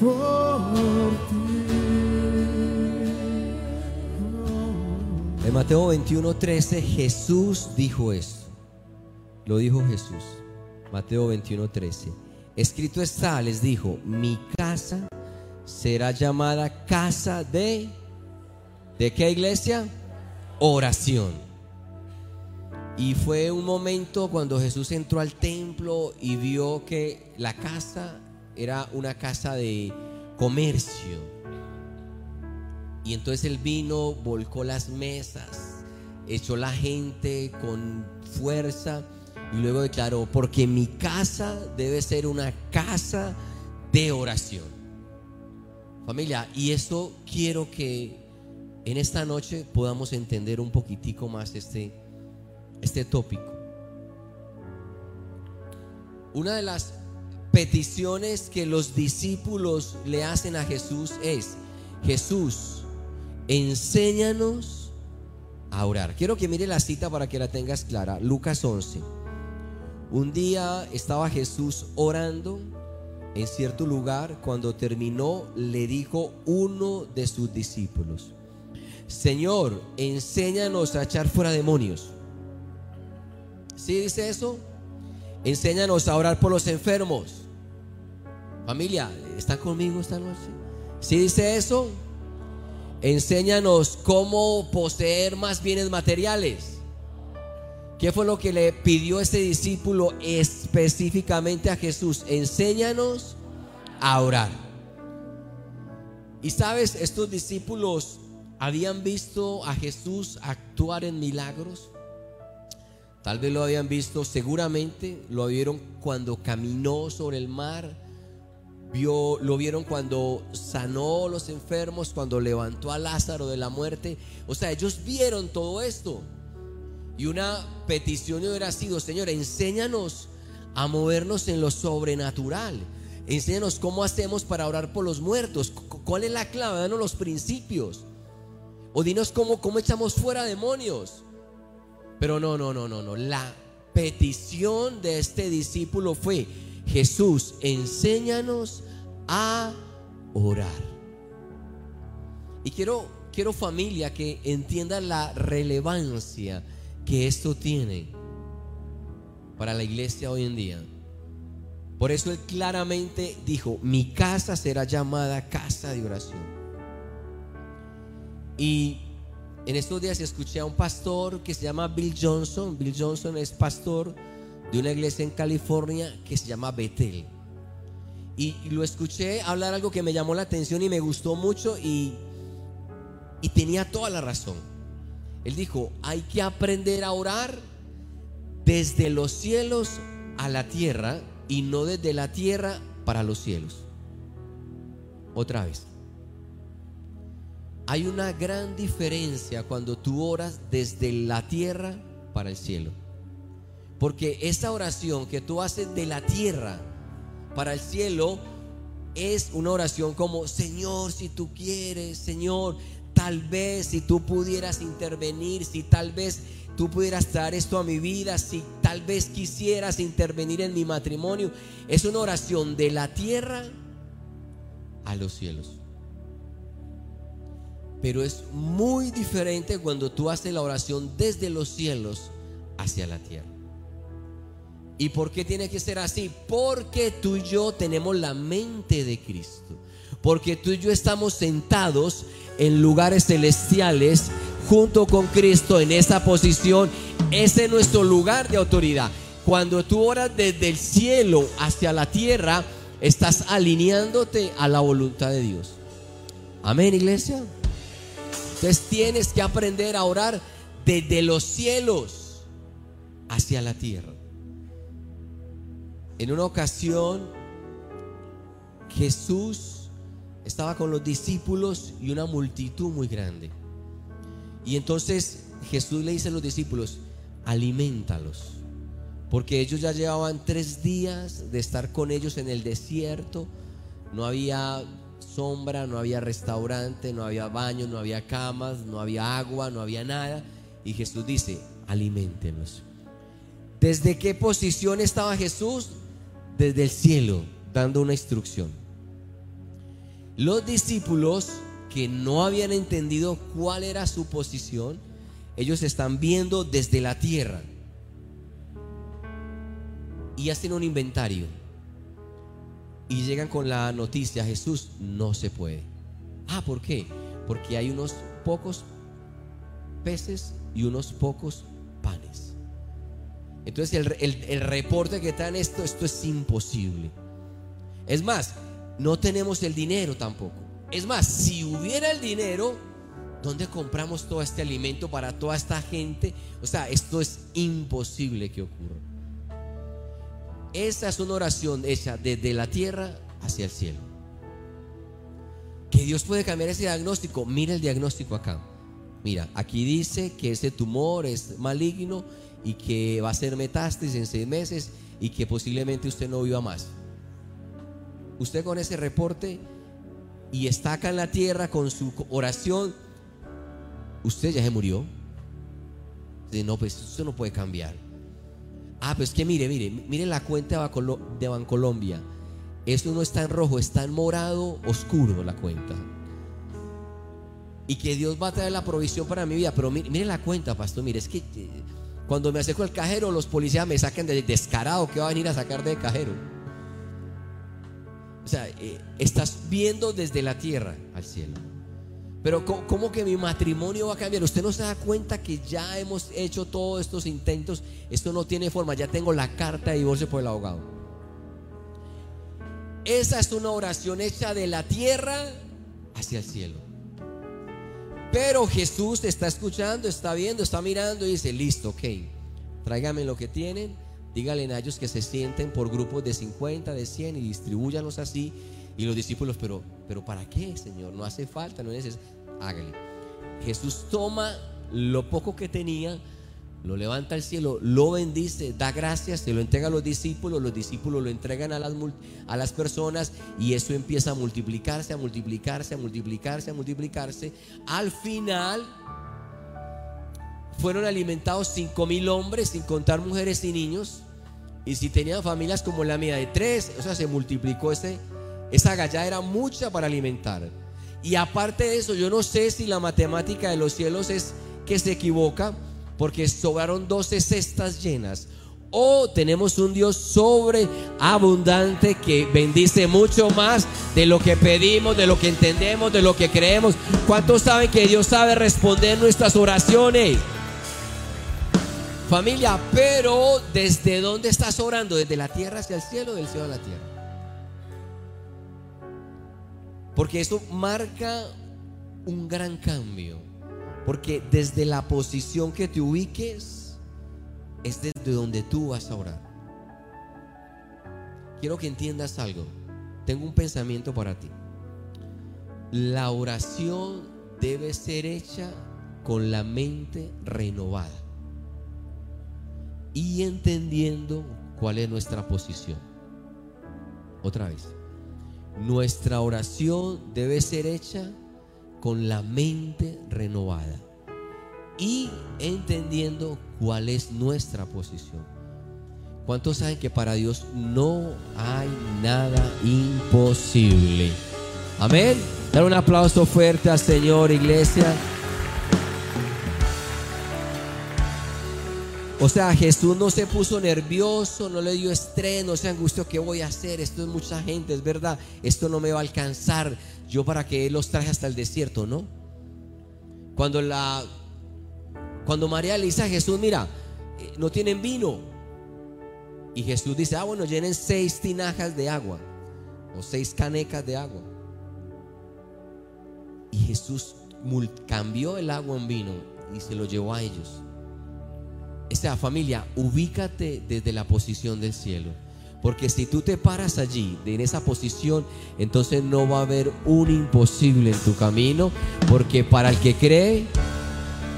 por ti. En Mateo 21, 13, Jesús dijo eso. Lo dijo Jesús. Mateo 21, 13. Escrito está, les dijo, mi casa será llamada casa de... ¿De qué iglesia? Oración. Y fue un momento cuando Jesús entró al templo y vio que la casa era una casa de comercio. Y entonces él vino, volcó las mesas, echó la gente con fuerza y luego declaró, porque mi casa debe ser una casa de oración. Familia, y eso quiero que en esta noche podamos entender un poquitico más este, este tópico. Una de las peticiones que los discípulos le hacen a Jesús es, Jesús, enséñanos a orar. Quiero que mire la cita para que la tengas clara. Lucas 11. Un día estaba Jesús orando en cierto lugar. Cuando terminó, le dijo uno de sus discípulos, Señor, enséñanos a echar fuera demonios. ¿Sí dice eso? Enséñanos a orar por los enfermos. Familia, ¿están conmigo esta noche? ¿Sí dice eso? Enséñanos cómo poseer más bienes materiales. ¿Qué fue lo que le pidió este discípulo específicamente a Jesús? Enséñanos a orar. Y sabes, estos discípulos habían visto a Jesús actuar en milagros. Tal vez lo habían visto, seguramente lo vieron cuando caminó sobre el mar. Vio, lo vieron cuando sanó a los enfermos, cuando levantó a Lázaro de la muerte. O sea, ellos vieron todo esto. Y una petición hubiera sido, Señor, enséñanos a movernos en lo sobrenatural. Enséñanos cómo hacemos para orar por los muertos. ¿Cuál es la clave? Danos los principios. O dinos cómo, cómo echamos fuera demonios. Pero no, no, no, no, no. La petición de este discípulo fue, Jesús, enséñanos a orar. Y quiero, quiero familia que entienda la relevancia que esto tiene para la iglesia hoy en día. Por eso él claramente dijo, mi casa será llamada casa de oración. Y en estos días escuché a un pastor que se llama Bill Johnson. Bill Johnson es pastor de una iglesia en California que se llama Bethel. Y, lo escuché hablar algo que me llamó la atención y me gustó mucho y, y tenía toda la razón. Él dijo, hay que aprender a orar desde los cielos a la tierra y no desde la tierra para los cielos. Otra vez. Hay una gran diferencia cuando tú oras desde la tierra para el cielo. Porque esa oración que tú haces de la tierra para el cielo es una oración como, Señor, si tú quieres, Señor, tal vez si tú pudieras intervenir, si tal vez tú pudieras traer esto a mi vida, si tal vez quisieras intervenir en mi matrimonio. Es una oración de la tierra a los cielos. Pero es muy diferente cuando tú haces la oración desde los cielos hacia la tierra. ¿Y por qué tiene que ser así? Porque tú y yo tenemos la mente de Cristo. Porque tú y yo estamos sentados en lugares celestiales junto con Cristo en esa posición. Ese es nuestro lugar de autoridad. Cuando tú oras desde el cielo hacia la tierra, estás alineándote a la voluntad de Dios. Amén, iglesia. Entonces tienes que aprender a orar desde los cielos hacia la tierra. En una ocasión, Jesús estaba con los discípulos y una multitud muy grande. Y entonces Jesús le dice a los discípulos, alimentalos. Porque ellos ya llevaban tres días de estar con ellos en el desierto. No había sombra, no había restaurante, no había baño, no había camas, no había agua, no había nada. Y Jesús dice, alimentenos. ¿Desde qué posición estaba Jesús? Desde el cielo, dando una instrucción. Los discípulos que no habían entendido cuál era su posición, ellos están viendo desde la tierra y hacen un inventario y llegan con la noticia, Jesús, no se puede. Ah, ¿por qué? Porque hay unos pocos peces y unos pocos panes. Entonces el, reporte que traen esto, esto es imposible. Es más, no tenemos el dinero tampoco. Es más, si hubiera el dinero, ¿dónde compramos todo este alimento para toda esta gente? O sea, esto es imposible que ocurra. Esa es una oración hecha desde la tierra hacia el cielo. Que Dios puede cambiar ese diagnóstico. Mira el diagnóstico acá. Mira, aquí dice que ese tumor es maligno y que va a ser metástasis en seis meses y que posiblemente usted no viva más. Usted con ese reporte y está acá en la tierra con su oración, usted ya se murió. no, pues eso no puede cambiar. Ah, pues que mire, mire, mire la cuenta de Bancolombia. Eso no está en rojo, está en morado oscuro la cuenta. Y que Dios va a traer la provisión para mi vida. Pero mire, la cuenta, pastor. Mire, es que cuando me acerco al cajero, los policías me sacan de descarado que va a venir a sacar de cajero. O sea, eh, estás viendo desde la tierra al cielo. Pero ¿cómo que mi matrimonio va a cambiar? Usted no se da cuenta que ya hemos hecho todos estos intentos. Esto no tiene forma. Ya tengo la carta de divorcio por el abogado. Esa es una oración hecha de la tierra hacia el cielo. Pero Jesús está escuchando, está viendo, está mirando y dice, listo, ok, tráigame lo que tienen, díganle a ellos que se sienten por grupos de 50, de 100 y distribuyanlos así y los discípulos, pero, pero ¿para qué, Señor? No hace falta, no es necesario. Hágale. Jesús toma lo poco que tenía, lo levanta al cielo, lo bendice, da gracias, se lo entrega a los discípulos, los discípulos lo entregan a las, a las personas y eso empieza a multiplicarse, a multiplicarse, a multiplicarse, a multiplicarse. Al final fueron alimentados cinco mil hombres, sin contar mujeres y niños. Y si tenían familias como la mía de tres, o sea, se multiplicó ese, esa gallada era mucha para alimentar. Y aparte de eso, yo no sé si la matemática de los cielos es que se equivoca, porque sobraron 12 cestas llenas. O tenemos un Dios sobreabundante que bendice mucho más de lo que pedimos, de lo que entendemos, de lo que creemos. ¿Cuántos saben que Dios sabe responder nuestras oraciones? Familia, pero ¿desde dónde estás orando? ¿Desde la tierra hacia el cielo o del cielo a la tierra? Porque eso marca un gran cambio. Porque desde la posición que te ubiques es desde donde tú vas a orar. Quiero que entiendas algo. Tengo un pensamiento para ti. La oración debe ser hecha con la mente renovada y entendiendo cuál es nuestra posición. Otra vez. Nuestra oración debe ser hecha con la mente renovada y entendiendo cuál es nuestra posición. ¿Cuántos saben que para Dios no hay nada imposible? Amén. Dar un aplauso fuerte al Señor, iglesia. O sea, Jesús no se puso nervioso, no le dio estrés, no se angustió, ¿qué voy a hacer? Esto es mucha gente, es verdad, esto no me va a alcanzar. Yo para que los traje hasta el desierto, ¿no? Cuando la cuando María le dice a Jesús, mira, eh, no tienen vino. Y Jesús dice, ah, bueno, llenen seis tinajas de agua o seis canecas de agua. Y Jesús cambió el agua en vino y se lo llevó a ellos. Esta familia, ubícate desde la posición del cielo. Porque si tú te paras allí, en esa posición, entonces no va a haber un imposible en tu camino. Porque para el que cree,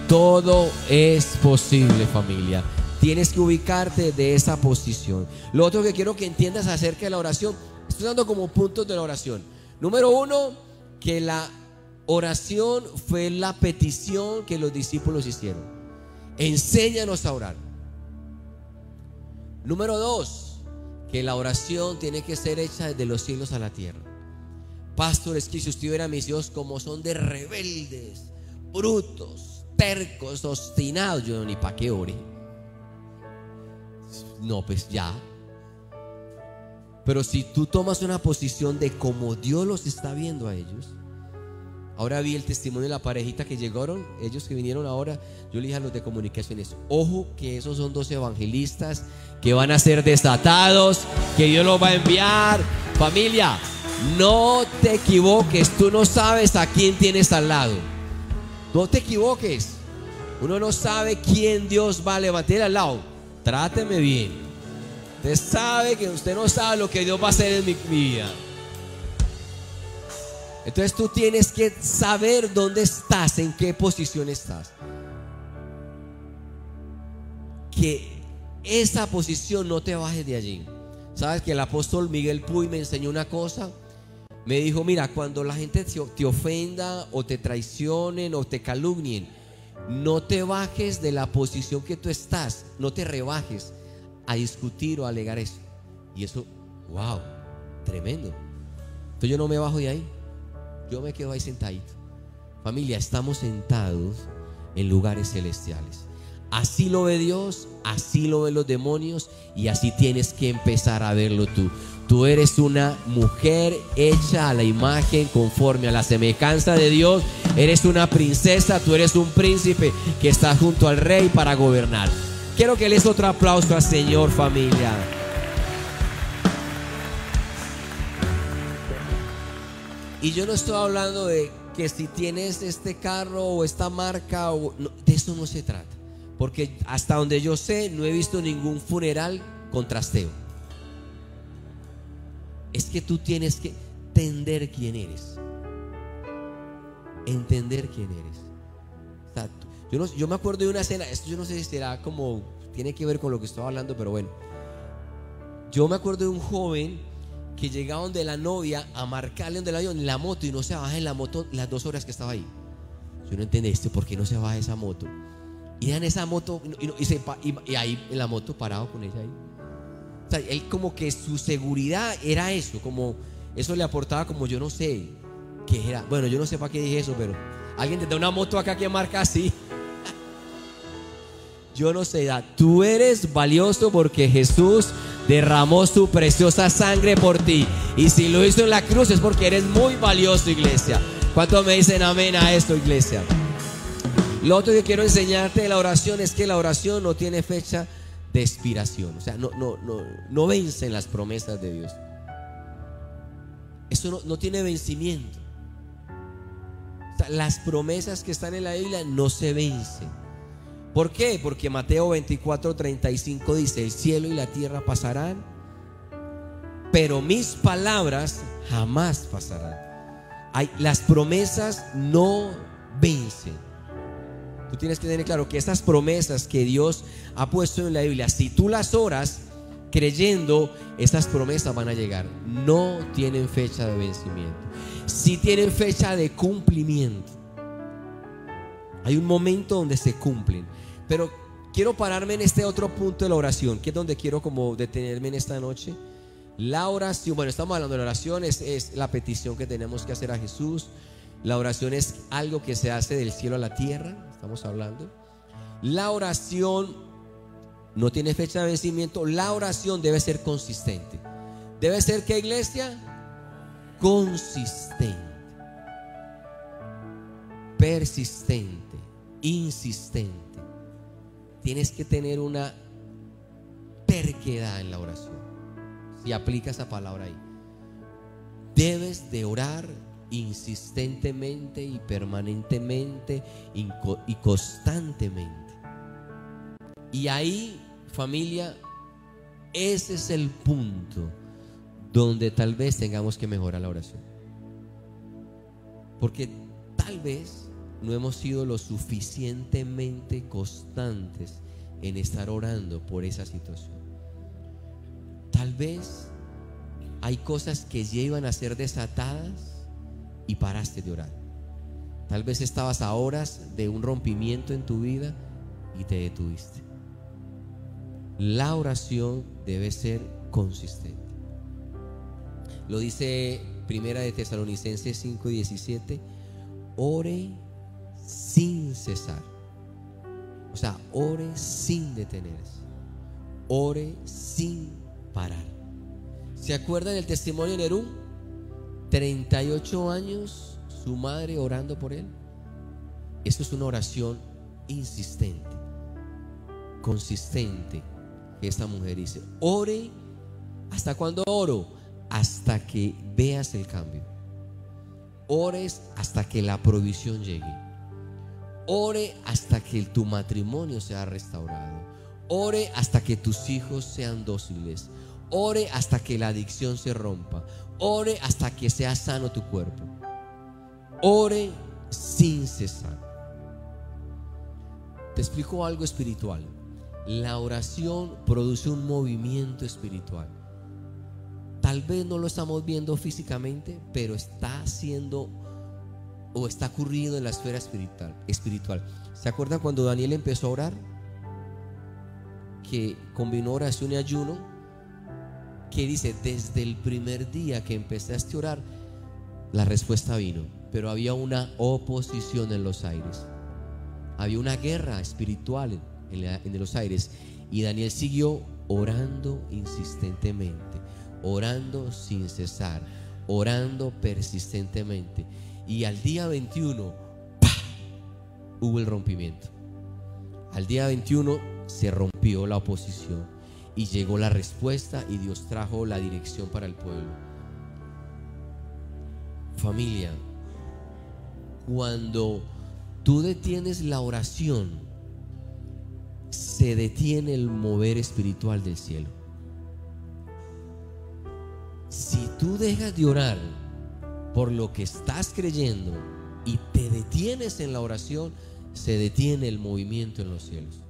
todo es posible, familia. Tienes que ubicarte de esa posición. Lo otro que quiero que entiendas acerca de la oración, estoy dando como puntos de la oración. Número uno, que la oración fue la petición que los discípulos hicieron. Enséñanos a orar. Número dos, que la oración tiene que ser hecha desde los cielos a la tierra. Pastores, que si usted viera mis Dios como son de rebeldes, brutos, tercos, obstinados, yo ni para qué ore. No, pues ya. Pero si tú tomas una posición de como Dios los está viendo a ellos, Ahora vi el testimonio de la parejita que llegaron, ellos que vinieron ahora, yo le dije a los de comunicaciones, ojo que esos son dos evangelistas que van a ser desatados, que Dios los va a enviar. Familia, no te equivoques, tú no sabes a quién tienes al lado. No te equivoques. Uno no sabe quién Dios va a levantar al lado. Tráteme bien. Usted sabe que usted no sabe lo que Dios va a hacer en mi vida. Entonces tú tienes que saber dónde estás, en qué posición estás. Que esa posición no te bajes de allí. Sabes que el apóstol Miguel Puy me enseñó una cosa. Me dijo, mira, cuando la gente te ofenda o te traicionen o te calumnien, no te bajes de la posición que tú estás, no te rebajes a discutir o alegar eso. Y eso, wow, tremendo. Entonces yo no me bajo de ahí. Yo me quedo ahí sentadito. Familia, estamos sentados en lugares celestiales. Así lo ve Dios, así lo ven los demonios y así tienes que empezar a verlo tú. Tú eres una mujer hecha a la imagen conforme a la semejanza de Dios. Eres una princesa, tú eres un príncipe que está junto al rey para gobernar. Quiero que les otro aplauso al Señor familia. Y yo no estoy hablando de que si tienes este carro o esta marca, o, de eso no se trata. Porque hasta donde yo sé, no he visto ningún funeral con trasteo. Es que tú tienes que entender quién eres. Entender quién eres. yo, no, yo me acuerdo de una escena, esto yo no sé si será como, tiene que ver con lo que estoy hablando, pero bueno. Yo me acuerdo de un joven que llegaron de la novia a marcarle donde el avión en la moto y no se baja en la moto las dos horas que estaba ahí. Yo no entendí esto, ¿por qué no se baja esa moto? Y en esa moto y, ahí en la moto parado con ella ahí. O sea, él como que su seguridad era eso, como eso le aportaba como yo no sé qué era. Bueno, yo no sé para qué dije eso, pero alguien te da una moto acá que marca así. Yo no sé, tú eres valioso porque Jesús derramó su preciosa sangre por ti. Y si lo hizo en la cruz es porque eres muy valioso, iglesia. ¿Cuántos me dicen amén a esto, iglesia? Lo otro que quiero enseñarte de la oración es que la oración no tiene fecha de expiración. O sea, no, no, no, no vencen las promesas de Dios. Eso no, no tiene vencimiento. las promesas que están en la Biblia no se vencen. ¿Por qué? Porque Mateo 24, 35 dice, el cielo y la tierra pasarán, pero mis palabras jamás pasarán. Hay, las promesas no vencen. Tú tienes que tener claro que estas promesas que Dios ha puesto en la Biblia, si tú las oras creyendo, estas promesas van a llegar. No tienen fecha de vencimiento. Si tienen fecha de cumplimiento. Hay un momento donde se cumplen. Pero quiero pararme en este otro punto de la oración, que es donde quiero como detenerme en esta noche. La oración, bueno, estamos hablando de la oración, es, la petición que tenemos que hacer a Jesús. La oración es algo que se hace del cielo a la tierra, estamos hablando. La oración no tiene fecha de vencimiento, la oración debe ser consistente. Debe ser que iglesia consistente, persistente, insistente. Tienes que tener una terquedad en la oración. Si aplica esa palabra ahí. Debes de orar insistentemente y permanentemente y constantemente. Y ahí, familia, ese es el punto donde tal vez tengamos que mejorar la oración. Porque tal vez no hemos sido lo suficientemente constantes en estar orando por esa situación. Tal vez hay cosas que llevan a ser desatadas y paraste de orar. Tal vez estabas a horas de un rompimiento en tu vida y te detuviste. La oración debe ser consistente. Lo dice Primera de Tesalonicenses 5 y 17. Ore sin cesar. O sea, ore sin detenerse. Ore sin parar. ¿Se acuerda del testimonio de Nerú? 38 años su madre orando por él. Esto es una oración insistente, consistente esta mujer dice, ore, ¿hasta cuándo oro? Hasta que veas el cambio. Ores hasta que la provisión llegue. Ore hasta que tu matrimonio sea restaurado. Ore hasta que tus hijos sean dóciles. Ore hasta que la adicción se rompa. Ore hasta que sea sano tu cuerpo. Ore sin cesar. Te explico algo espiritual. La oración produce un movimiento espiritual. Tal vez no lo estamos viendo físicamente, pero está haciendo o está ocurriendo en la esfera espiritual. espiritual. ¿Se acuerdan cuando Daniel empezó a orar? Que combinó oración y ayuno. Que dice, desde el primer día que empezaste a orar, la respuesta vino. Pero había una oposición en los aires. Había una guerra espiritual en, los aires. Y Daniel siguió orando insistentemente, orando sin cesar, orando persistentemente. Y al día 21, hubo el rompimiento. Al día 21 se rompió la oposición y llegó la respuesta y Dios trajo la dirección para el pueblo. Familia, cuando tú detienes la oración, se detiene el mover espiritual del cielo. Si tú dejas de orar por lo que estás creyendo y te detienes en la oración, se detiene el movimiento en los cielos.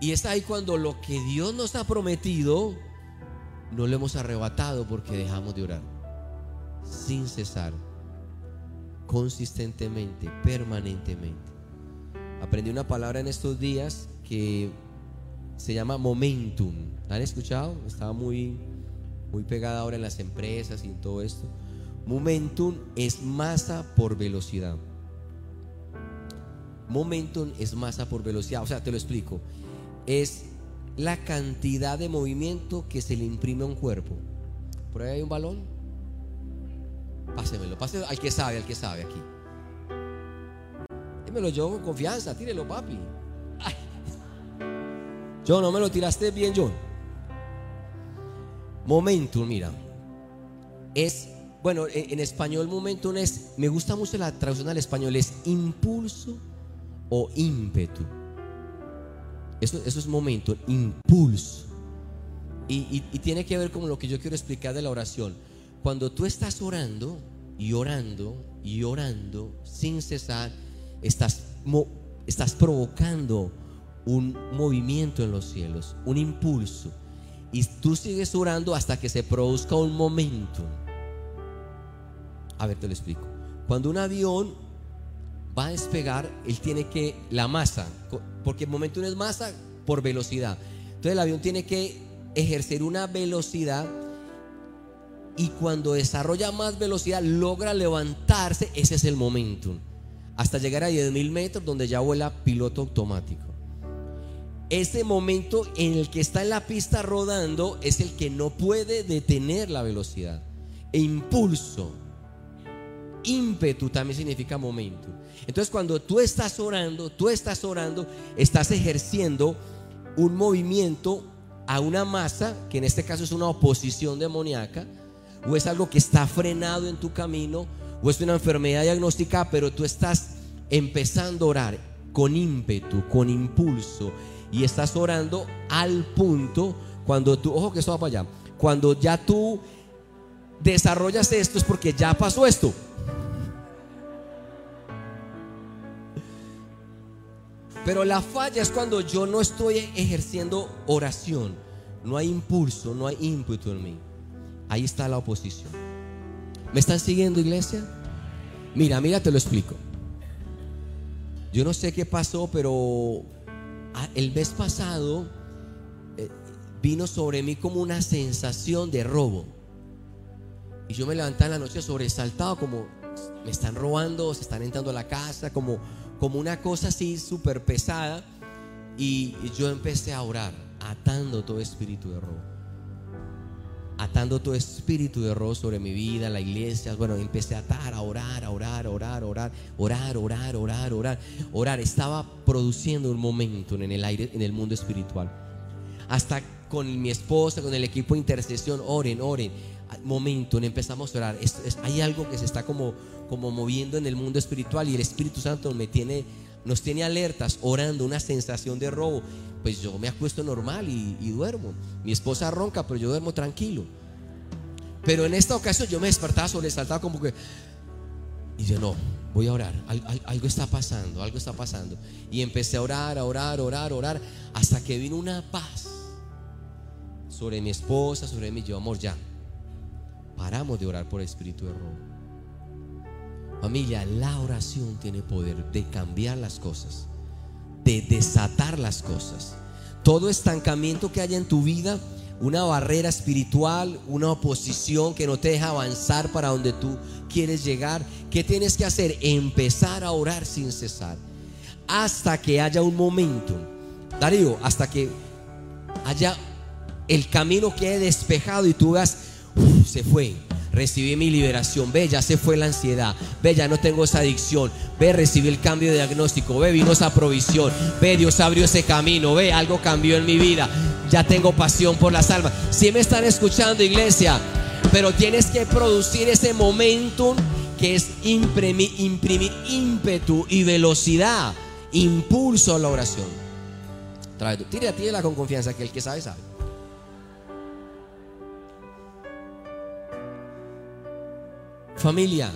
Y está ahí cuando lo que Dios nos ha prometido no lo hemos arrebatado porque dejamos de orar. Sin cesar, consistentemente, permanentemente. Aprendí una palabra en estos días que se llama momentum. ¿La han escuchado? Estaba muy, muy pegada ahora en las empresas y en todo esto. Momentum es masa por velocidad. Momentum es masa por velocidad. O sea, te lo explico. Es la cantidad de movimiento que se le imprime a un cuerpo. Por ahí hay un balón. Pásemelo, pásemelo al que sabe, al que sabe aquí me lo llevo con confianza, tírelo, papi. Yo no me lo tiraste bien, John. Momentum, mira. Es, bueno, en, español momentum es, me gusta mucho la traducción al español, es impulso o ímpetu. Eso, eso es momento, impulso. Y, y tiene que ver con lo que yo quiero explicar de la oración. Cuando tú estás orando y orando y orando sin cesar, estás, estás provocando un movimiento en los cielos, un impulso. Y tú sigues orando hasta que se produzca un momento. A ver, te lo explico. Cuando un avión va a despegar, él tiene que, la masa, porque el momento es masa por velocidad. Entonces el avión tiene que ejercer una velocidad y cuando desarrolla más velocidad logra levantarse, ese es el momento hasta llegar a 10.000 metros donde ya vuela piloto automático. Ese momento en el que está en la pista rodando es el que no puede detener la velocidad. E impulso, ímpetu también significa momento. Entonces cuando tú estás orando, tú estás orando, estás ejerciendo un movimiento a una masa, que en este caso es una oposición demoníaca, o es algo que está frenado en tu camino, o es una enfermedad diagnosticada, pero tú estás empezando a orar con ímpetu, con impulso, y estás orando al punto cuando tú, ojo que esto va para allá, cuando ya tú desarrollas esto es porque ya pasó esto. Pero la falla es cuando yo no estoy ejerciendo oración, no hay impulso, no hay ímpetu en mí. Ahí está la oposición. ¿Me están siguiendo, iglesia? Mira, mira, te lo explico. Yo no sé qué pasó, pero el mes pasado eh, vino sobre mí como una sensación de robo. Y yo me levanté en la noche sobresaltado, como me están robando, se están entrando a la casa, como, como una cosa así súper pesada. Y yo empecé a orar, atando todo espíritu de robo atando todo espíritu de error sobre mi vida, la iglesia. Bueno, empecé a atar, a orar, a orar, a orar, a orar, orar, orar, orar, orar, orar. Estaba produciendo un momento en el aire, en el mundo espiritual. Hasta con mi esposa, con el equipo de intercesión, oren, oren. Momento, empezamos a orar. hay algo que se está como, como moviendo en el mundo espiritual y el Espíritu Santo me tiene, nos tiene alertas, orando, una sensación de robo pues yo me acuesto normal y, duermo. Mi esposa ronca, pero yo duermo tranquilo. Pero en esta ocasión yo me despertaba sobresaltado como que... Y yo no, voy a orar. algo está pasando, algo está pasando. Y empecé a orar, a orar, a orar, a orar. Hasta que vino una paz sobre mi esposa, sobre mí. Yo, amor, ya. Paramos de orar por el espíritu de robo. Familia, la oración tiene poder de cambiar las cosas de desatar las cosas. Todo estancamiento que haya en tu vida, una barrera espiritual, una oposición que no te deja avanzar para donde tú quieres llegar, ¿qué tienes que hacer? Empezar a orar sin cesar. Hasta que haya un momento, Darío, hasta que haya el camino que he despejado y tú veas, se fue, recibí mi liberación, ve, ya se fue la ansiedad, ve, ya no tengo esa adicción, ve, recibí el cambio de diagnóstico, ve, vino esa provisión, ve, Dios abrió ese camino, ve, algo cambió en mi vida, ya tengo pasión por las almas. Si me están escuchando, iglesia, pero tienes que producir ese momentum que es imprimir, imprimir ímpetu y velocidad, impulso a la oración. Tire a ti la con confianza que el que sabe sabe. Familia,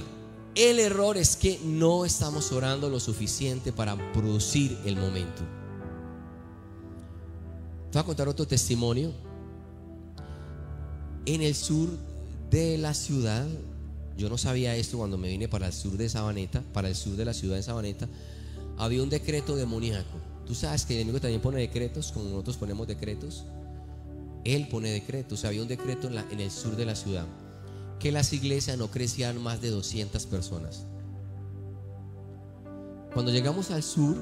el error es que no estamos orando lo suficiente para producir el momento. Te voy a contar otro testimonio. En el sur de la ciudad, yo no sabía esto cuando me vine para el sur de Sabaneta, para el sur de la ciudad de Sabaneta, había un decreto demoníaco. Tú sabes que el enemigo también pone decretos, como nosotros ponemos decretos. Él pone decretos. Había un decreto en, en el sur de la ciudad que las iglesias no crecían más de 200 personas. Cuando llegamos al sur,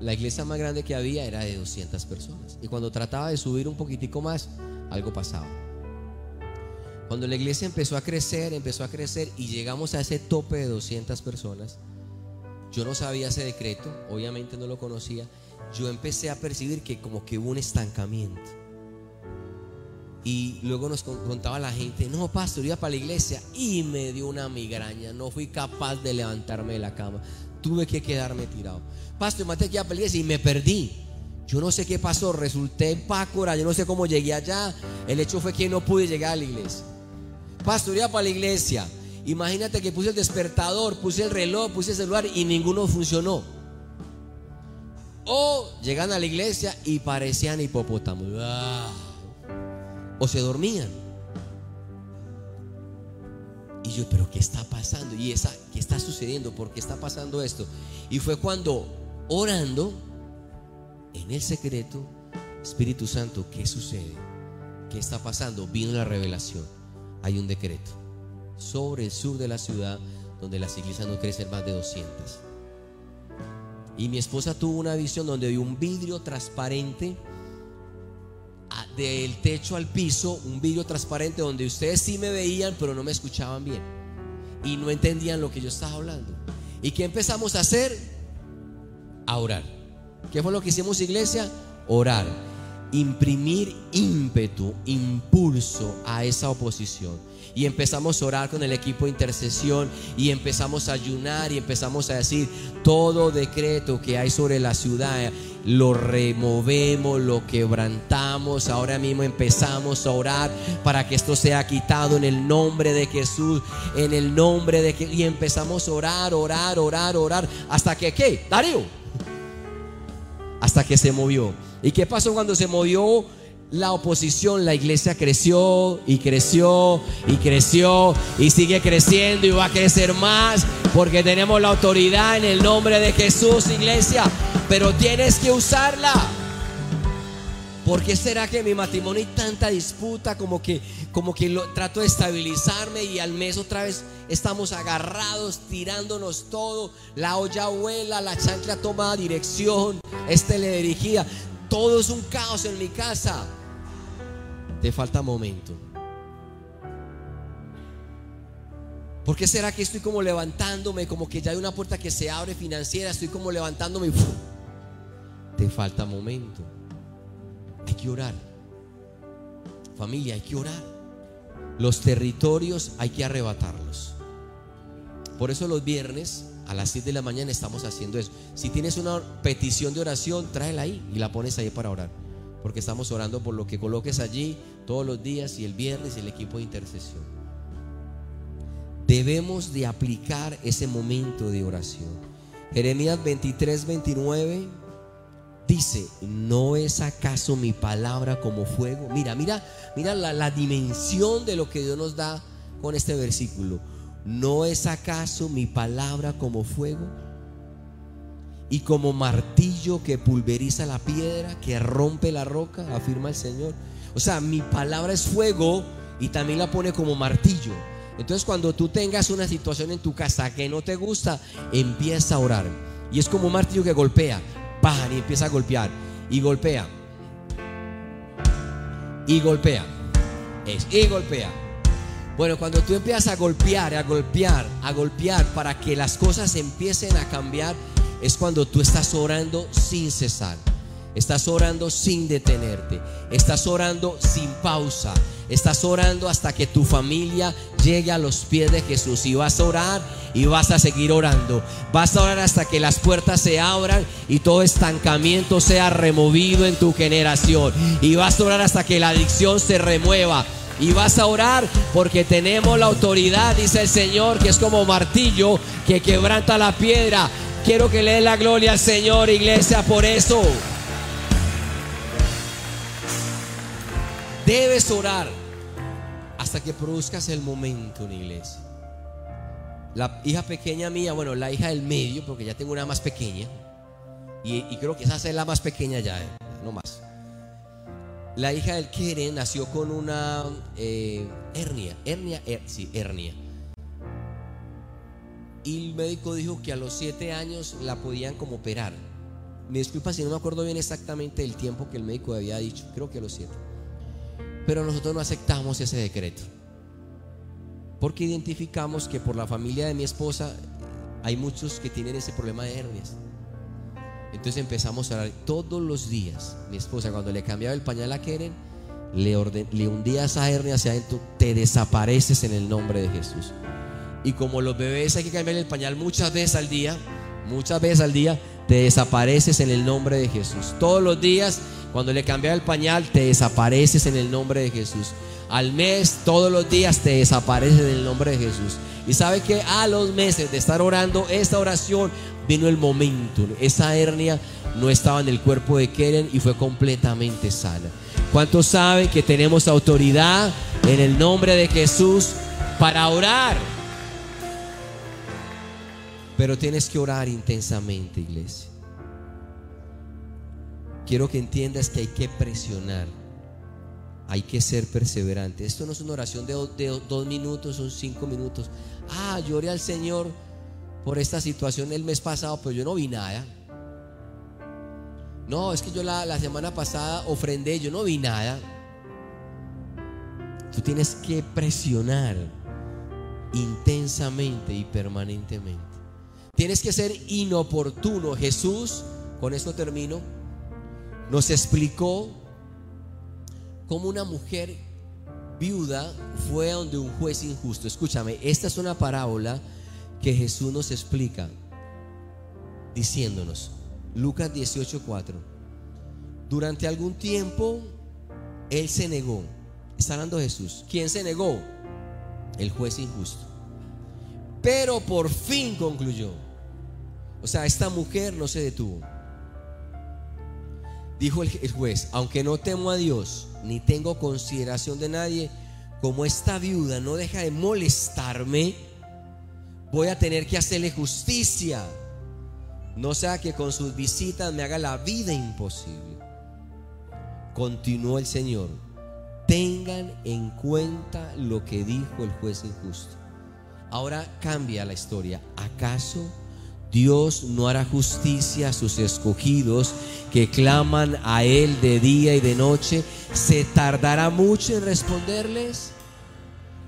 la iglesia más grande que había era de 200 personas. Y cuando trataba de subir un poquitico más, algo pasaba. Cuando la iglesia empezó a crecer, empezó a crecer y llegamos a ese tope de 200 personas, yo no sabía ese decreto, obviamente no lo conocía, yo empecé a percibir que como que hubo un estancamiento. Y luego nos contaba la gente, no, pastor, iba para la iglesia y me dio una migraña, no fui capaz de levantarme de la cama, tuve que quedarme tirado. Pastor, maté que iba para la iglesia y me perdí. Yo no sé qué pasó, resulté en Pácora, yo no sé cómo llegué allá. El hecho fue que no pude llegar a la iglesia. Pastor, iba para la iglesia. Imagínate que puse el despertador, puse el reloj, puse el celular y ninguno funcionó. O llegan a la iglesia y parecían hipopótamos. Ah o se dormían. Y yo, pero ¿qué está pasando? Y esa, ¿qué está sucediendo? ¿Por qué está pasando esto? Y fue cuando orando en el secreto, Espíritu Santo, ¿qué sucede? ¿Qué está pasando? Vino la revelación. Hay un decreto sobre el sur de la ciudad donde las iglesias no crecen más de 200. Y mi esposa tuvo una visión donde vio un vidrio transparente del techo al piso, un vidrio transparente donde ustedes sí me veían, pero no me escuchaban bien. Y no entendían lo que yo estaba hablando. ¿Y qué empezamos a hacer? A orar. ¿Qué fue lo que hicimos, iglesia? Orar. Imprimir ímpetu, impulso a esa oposición. Y empezamos a orar con el equipo de intercesión y empezamos a ayunar y empezamos a decir, todo decreto que hay sobre la ciudad lo removemos, lo quebrantamos. Ahora mismo empezamos a orar para que esto sea quitado en el nombre de Jesús, en el nombre de que y empezamos a orar, orar, orar, orar hasta que qué? Darío. Hasta que se movió. ¿Y qué pasó cuando se movió la oposición? La iglesia creció y creció y creció y sigue creciendo y va a crecer más porque tenemos la autoridad en el nombre de Jesús, iglesia. Pero tienes que usarla. ¿Por qué será que en mi matrimonio hay tanta disputa como que, como que lo, trato de estabilizarme y al mes otra vez estamos agarrados, tirándonos todo? La olla vuela, la chancla toma dirección, es teledirigida. Todo es un caos en mi casa. Te falta momento. ¿Por qué será que estoy como levantándome, como que ya hay una puerta que se abre financiera, estoy como levantándome te falta momento? Hay que orar. Familia, hay que orar. Los territorios hay que arrebatarlos. Por eso los viernes a las 7 de la mañana estamos haciendo eso. Si tienes una petición de oración, tráela ahí y la pones ahí para orar. Porque estamos orando por lo que coloques allí todos los días y el viernes el equipo de intercesión. Debemos de aplicar ese momento de oración. Jeremías 23, 29 dice, ¿no es acaso mi palabra como fuego? Mira, mira, mira la, la dimensión de lo que Dios nos da con este versículo. ¿No es acaso mi palabra como fuego? Y como martillo que pulveriza la piedra, que rompe la roca, afirma el Señor. O sea, mi palabra es fuego y también la pone como martillo. Entonces cuando tú tengas una situación en tu casa que no te gusta, empieza a orar. Y es como un martillo que golpea, pan, y empieza a golpear. Y golpea. Y golpea. Y golpea. Bueno, cuando tú empiezas a golpear, a golpear, a golpear para que las cosas empiecen a cambiar, es cuando tú estás orando sin cesar. Estás orando sin detenerte. Estás orando sin pausa. Estás orando hasta que tu familia llegue a los pies de Jesús. Y vas a orar y vas a seguir orando. Vas a orar hasta que las puertas se abran y todo estancamiento sea removido en tu generación. Y vas a orar hasta que la adicción se remueva. Y vas a orar porque tenemos la autoridad, dice el Señor, que es como martillo que quebranta la piedra. Quiero que le dé la gloria al Señor, iglesia, por eso. Debes orar hasta que produzcas el momento en iglesia. La hija pequeña mía, bueno, la hija del medio, porque ya tengo una más pequeña, y, y creo que esa es la más pequeña ya, eh, no más. La hija del Keren nació con una eh, hernia, hernia, her- sí, hernia. Y el médico dijo que a los siete años la podían como operar. Me disculpa si no me acuerdo bien exactamente el tiempo que el médico había dicho, creo que a los siete. Pero nosotros no aceptamos ese decreto. Porque identificamos que por la familia de mi esposa hay muchos que tienen ese problema de hernias. Entonces empezamos a orar todos los días. Mi esposa cuando le cambiaba el pañal a Keren, le, orden- le hundía esa hernia hacia adentro, te desapareces en el nombre de Jesús. Y como los bebés hay que cambiarle el pañal muchas veces al día, muchas veces al día, te desapareces en el nombre de Jesús. Todos los días, cuando le cambiaba el pañal, te desapareces en el nombre de Jesús. Al mes, todos los días, te desapareces en el nombre de Jesús. Y sabe que a los meses de estar orando esta oración, vino el momento. Esa hernia no estaba en el cuerpo de Keren y fue completamente sana. ¿Cuántos saben que tenemos autoridad en el nombre de Jesús para orar? Pero tienes que orar intensamente, iglesia. Quiero que entiendas que hay que presionar. Hay que ser perseverante. Esto no es una oración de, do- de do- dos minutos, son cinco minutos. Ah, lloré al Señor por esta situación el mes pasado, pero yo no vi nada. No, es que yo la, la semana pasada ofrendé, yo no vi nada. Tú tienes que presionar intensamente y permanentemente. Tienes que ser inoportuno. Jesús, con esto termino, nos explicó cómo una mujer viuda fue donde un juez injusto. Escúchame, esta es una parábola que Jesús nos explica diciéndonos, Lucas 18:4, durante algún tiempo él se negó. Está hablando Jesús. ¿Quién se negó? El juez injusto. Pero por fin concluyó. O sea, esta mujer no se detuvo. Dijo el, juez, aunque no temo a Dios, ni tengo consideración de nadie, como esta viuda no deja de molestarme, voy a tener que hacerle justicia. No sea que con sus visitas me haga la vida imposible. Continuó el Señor. Tengan en cuenta lo que dijo el juez injusto. Ahora cambia la historia. ¿Acaso Dios no hará justicia a sus escogidos que claman a Él de día y de noche? ¿Se tardará mucho en responderles?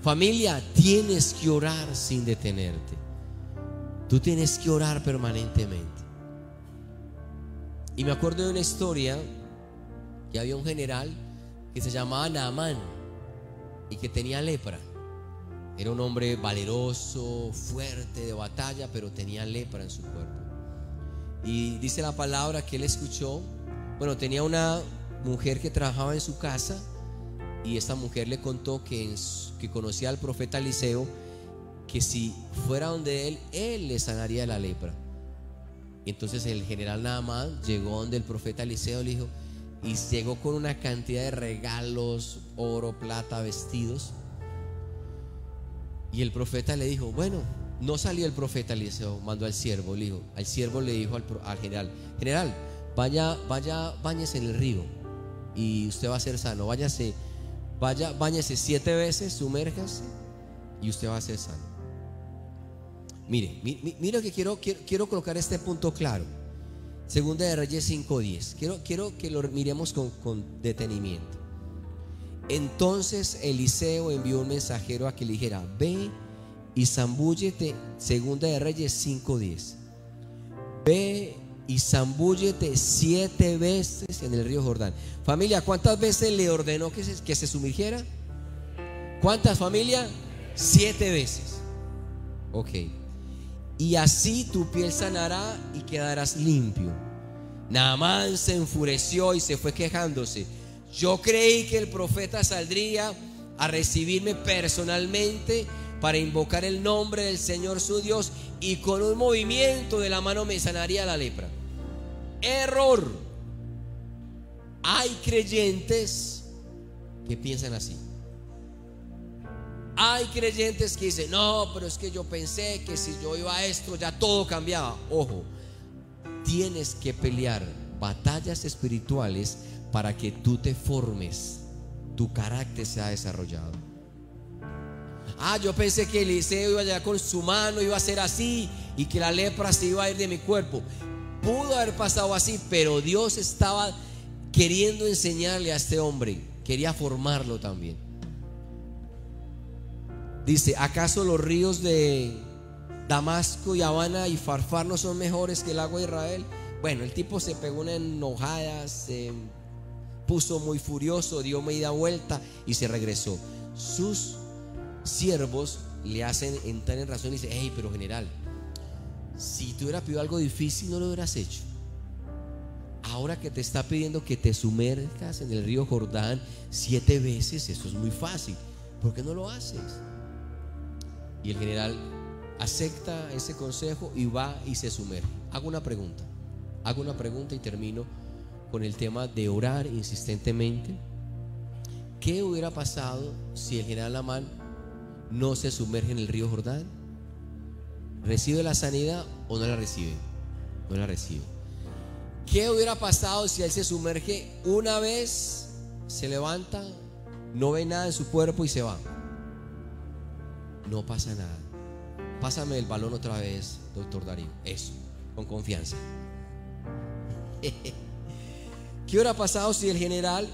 Familia, tienes que orar sin detenerte. Tú tienes que orar permanentemente. Y me acuerdo de una historia que había un general que se llamaba Naamán y que tenía lepra. Era un hombre valeroso, fuerte, de batalla, pero tenía lepra en su cuerpo. Y dice la palabra que él escuchó, bueno, tenía una mujer que trabajaba en su casa y esta mujer le contó que, que conocía al profeta Eliseo, que si fuera donde él, él le sanaría la lepra. Entonces el general Naamán llegó donde el profeta Eliseo le dijo, y llegó con una cantidad de regalos, oro, plata, vestidos. Y el profeta le dijo, bueno, no salió el profeta Eliseo, mandó al siervo, le dijo, al siervo le dijo al, al general, general, vaya, vaya, bañese en el río y usted va a ser sano, váyase, vaya, bañese siete veces, sumérjase y usted va a ser sano. Mire, mire que quiero, quiero, quiero colocar este punto claro. Segunda de Reyes 5.10. Quiero, quiero que lo miremos con, con detenimiento. Entonces Eliseo envió un mensajero a que le dijera, ve y zambúllete, segunda de Reyes 5.10. Ve y zambúllete siete veces en el río Jordán. Familia, ¿cuántas veces le ordenó que se, que se sumergiera? ¿Cuántas familia? Siete veces. Ok. Y así tu piel sanará y quedarás limpio. Naamán se enfureció y se fue quejándose. Yo creí que el profeta saldría a recibirme personalmente para invocar el nombre del Señor su Dios y con un movimiento de la mano me sanaría la lepra. Error. Hay creyentes que piensan así. Hay creyentes que dicen, no, pero es que yo pensé que si yo iba a esto ya todo cambiaba. Ojo, tienes que pelear batallas espirituales para que tú te formes, tu carácter sea desarrollado. Ah, yo pensé que Eliseo iba a llegar con su mano, iba a ser así y que la lepra se iba a ir de mi cuerpo. Pudo haber pasado así, pero Dios estaba queriendo enseñarle a este hombre, quería formarlo también. Dice, ¿acaso los ríos de Damasco y Habana y Farfar no son mejores que el agua de Israel? Bueno, el tipo se pegó una enojada, se puso muy furioso, dio media vuelta y se regresó. Sus siervos le hacen entrar en razón y dice, hey, pero general, si tú hubieras pedido algo difícil, no lo hubieras hecho. Ahora que te está pidiendo que te sumerjas en el río Jordán siete veces, eso es muy fácil. ¿Por qué no lo haces? Y el general acepta ese consejo y va y se sumerge. Hago una pregunta. Hago una pregunta y termino con el tema de orar insistentemente. ¿Qué hubiera pasado si el general Amán no se sumerge en el río Jordán? ¿Recibe la sanidad o no la recibe? No la recibe. ¿Qué hubiera pasado si él se sumerge una vez, se levanta, no ve nada en su cuerpo y se va? No pasa nada. Pásame el balón otra vez, doctor Darío. Eso, con confianza. ¿Qué hubiera pasado si el general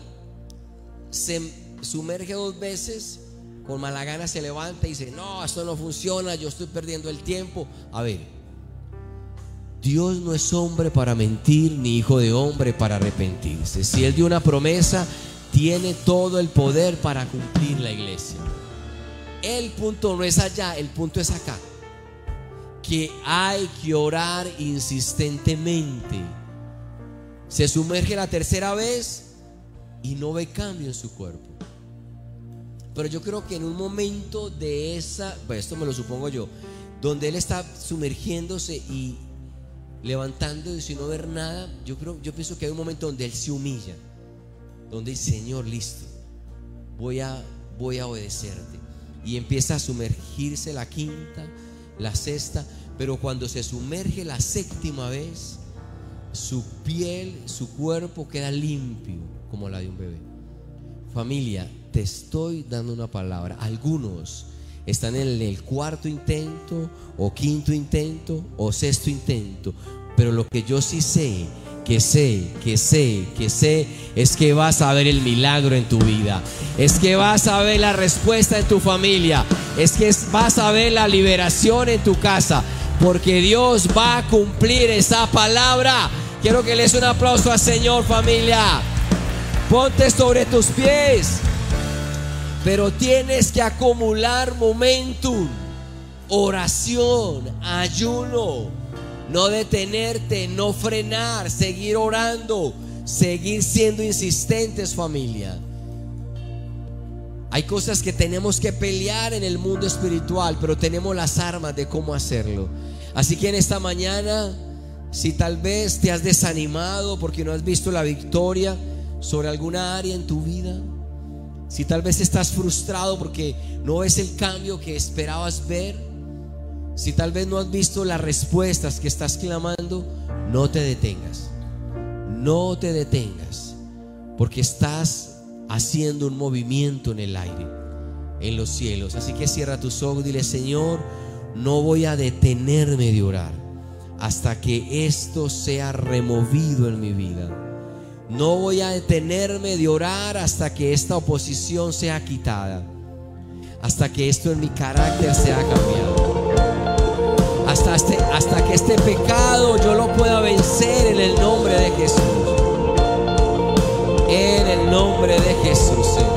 se sumerge dos veces, con mala gana se levanta y dice, no, esto no funciona, yo estoy perdiendo el tiempo? A ver, Dios no es hombre para mentir, ni hijo de hombre para arrepentirse. Si Él dio una promesa, tiene todo el poder para cumplir la iglesia. El punto no es allá, el punto es acá. Que hay que orar insistentemente. Se sumerge la tercera vez y no ve cambio en su cuerpo. Pero yo creo que en un momento de esa, pues esto me lo supongo yo, donde él está sumergiéndose y levantando y sin no ver nada, yo creo, yo pienso que hay un momento donde él se humilla, donde dice, Señor, listo, voy a, voy a obedecerte. Y empieza a sumergirse la quinta, la sexta, pero cuando se sumerge la séptima vez, su piel, su cuerpo queda limpio como la de un bebé. Familia, te estoy dando una palabra. Algunos están en el cuarto intento o quinto intento o sexto intento, pero lo que yo sí sé que sé, que sé, que sé, es que vas a ver el milagro en tu vida. Es que vas a ver la respuesta en tu familia. Es que vas a ver la liberación en tu casa. Porque Dios va a cumplir esa palabra. Quiero que le des un aplauso al Señor familia. Ponte sobre tus pies. Pero tienes que acumular momentum, oración, ayuno no detenerte, no frenar, seguir orando, seguir siendo insistentes familia. Hay cosas que tenemos que pelear en el mundo espiritual, pero tenemos las armas de cómo hacerlo. Así que en esta mañana, si tal vez te has desanimado porque no has visto la victoria sobre alguna área en tu vida, si tal vez estás frustrado porque no ves el cambio que esperabas ver, si tal vez no has visto las respuestas que estás clamando, no te detengas. No te detengas. Porque estás haciendo un movimiento en el aire, en los cielos. Así que cierra tus ojos y dile, Señor, no voy a detenerme de orar hasta que esto sea removido en mi vida. No voy a detenerme de orar hasta que esta oposición sea quitada. Hasta que esto en mi carácter sea cambiado hasta, este, hasta que este pecado yo lo pueda vencer en el nombre de Jesús. En el nombre de Jesús, quiero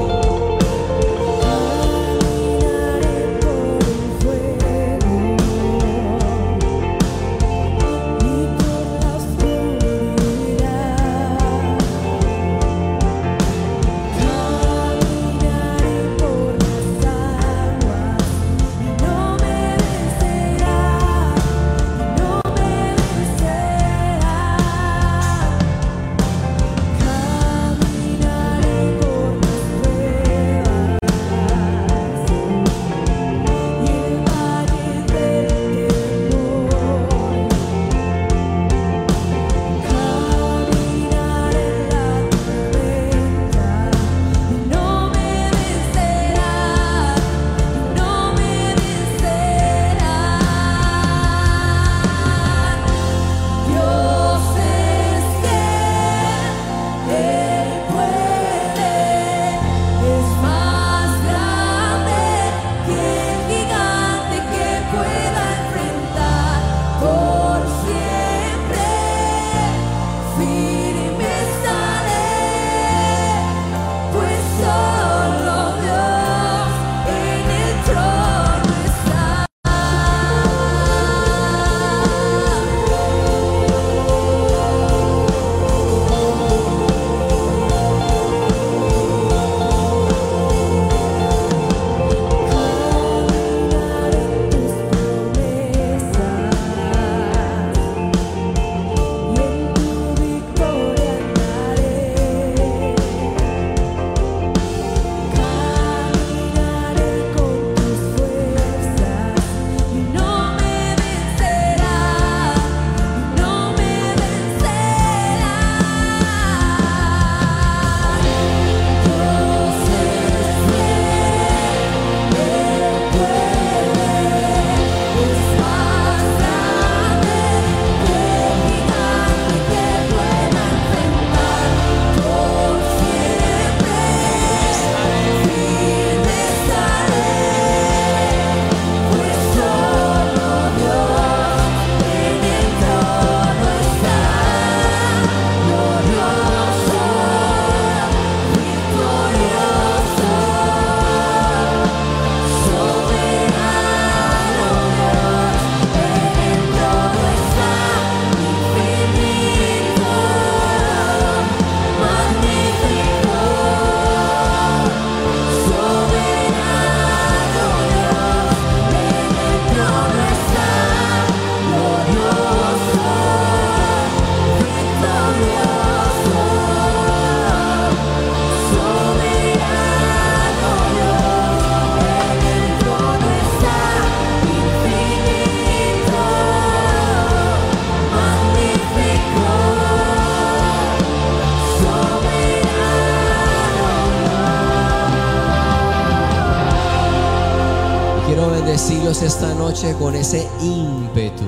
con ese ímpetu,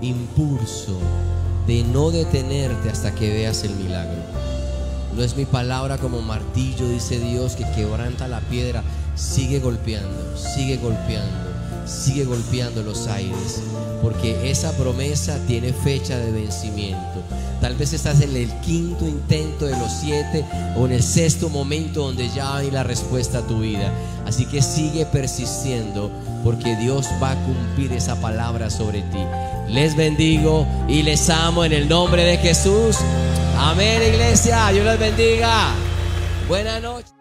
impulso de no detenerte hasta que veas el milagro. No es mi palabra como martillo, dice Dios, que quebranta la piedra. Sigue golpeando, sigue golpeando, sigue golpeando los aires, porque esa promesa tiene fecha de vencimiento. Tal vez estás en el quinto intento de los siete o en el sexto momento donde ya hay la respuesta a tu vida. Así que sigue persistiendo porque Dios va a cumplir esa palabra sobre ti. Les bendigo y les amo en el nombre de Jesús. Amén, iglesia. Dios les bendiga. Buenas noches.